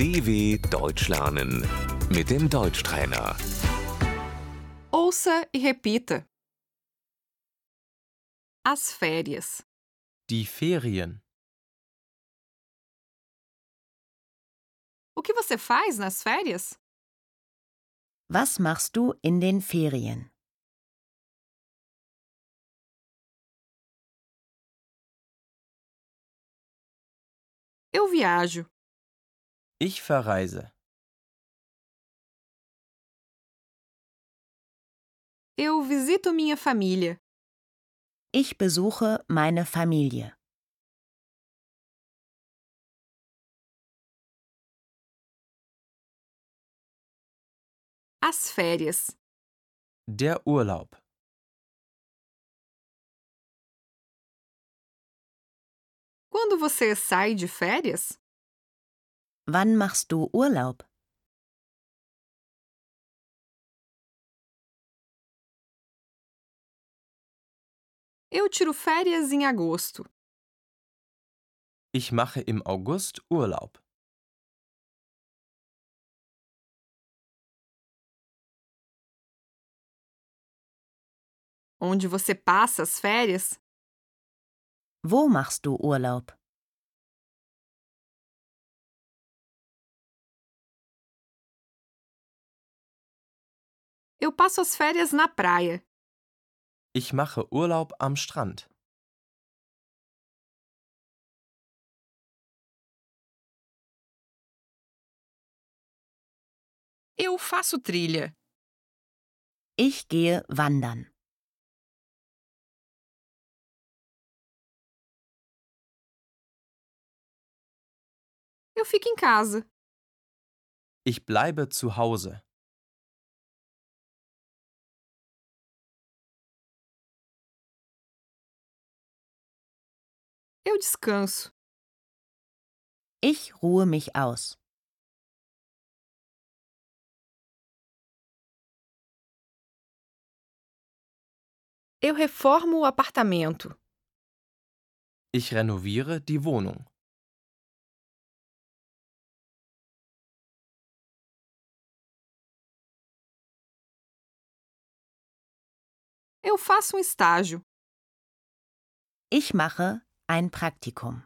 DW Deutsch lernen mit dem Deutschtrainer. Ouça e repita. As férias. Die Ferien. O que você faz nas férias? Was machst du in den Ferien? Eu viajo. Ich verreise. Eu visito minha família. Ich besuche meine Familie. As férias. Der Urlaub. Quando você sai de férias? Wann machst du Urlaub? Eu tiro férias em agosto. Ich mache im August Urlaub. Onde você passa as férias? Wo machst du Urlaub? Eu passo as férias na praia. Ich mache Urlaub am Strand. Eu faço trilha. Ich gehe wandern. Eu fico em casa. Ich bleibe zu Hause. Eu descanso. Ich ruhe mich aus. Eu reformo o apartamento. Ich renoviere die Wohnung. Eu faço um estágio. Ich mache ein Praktikum.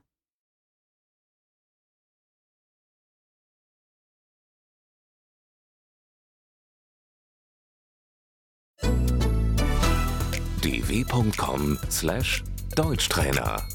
dw.com/deutschtrainer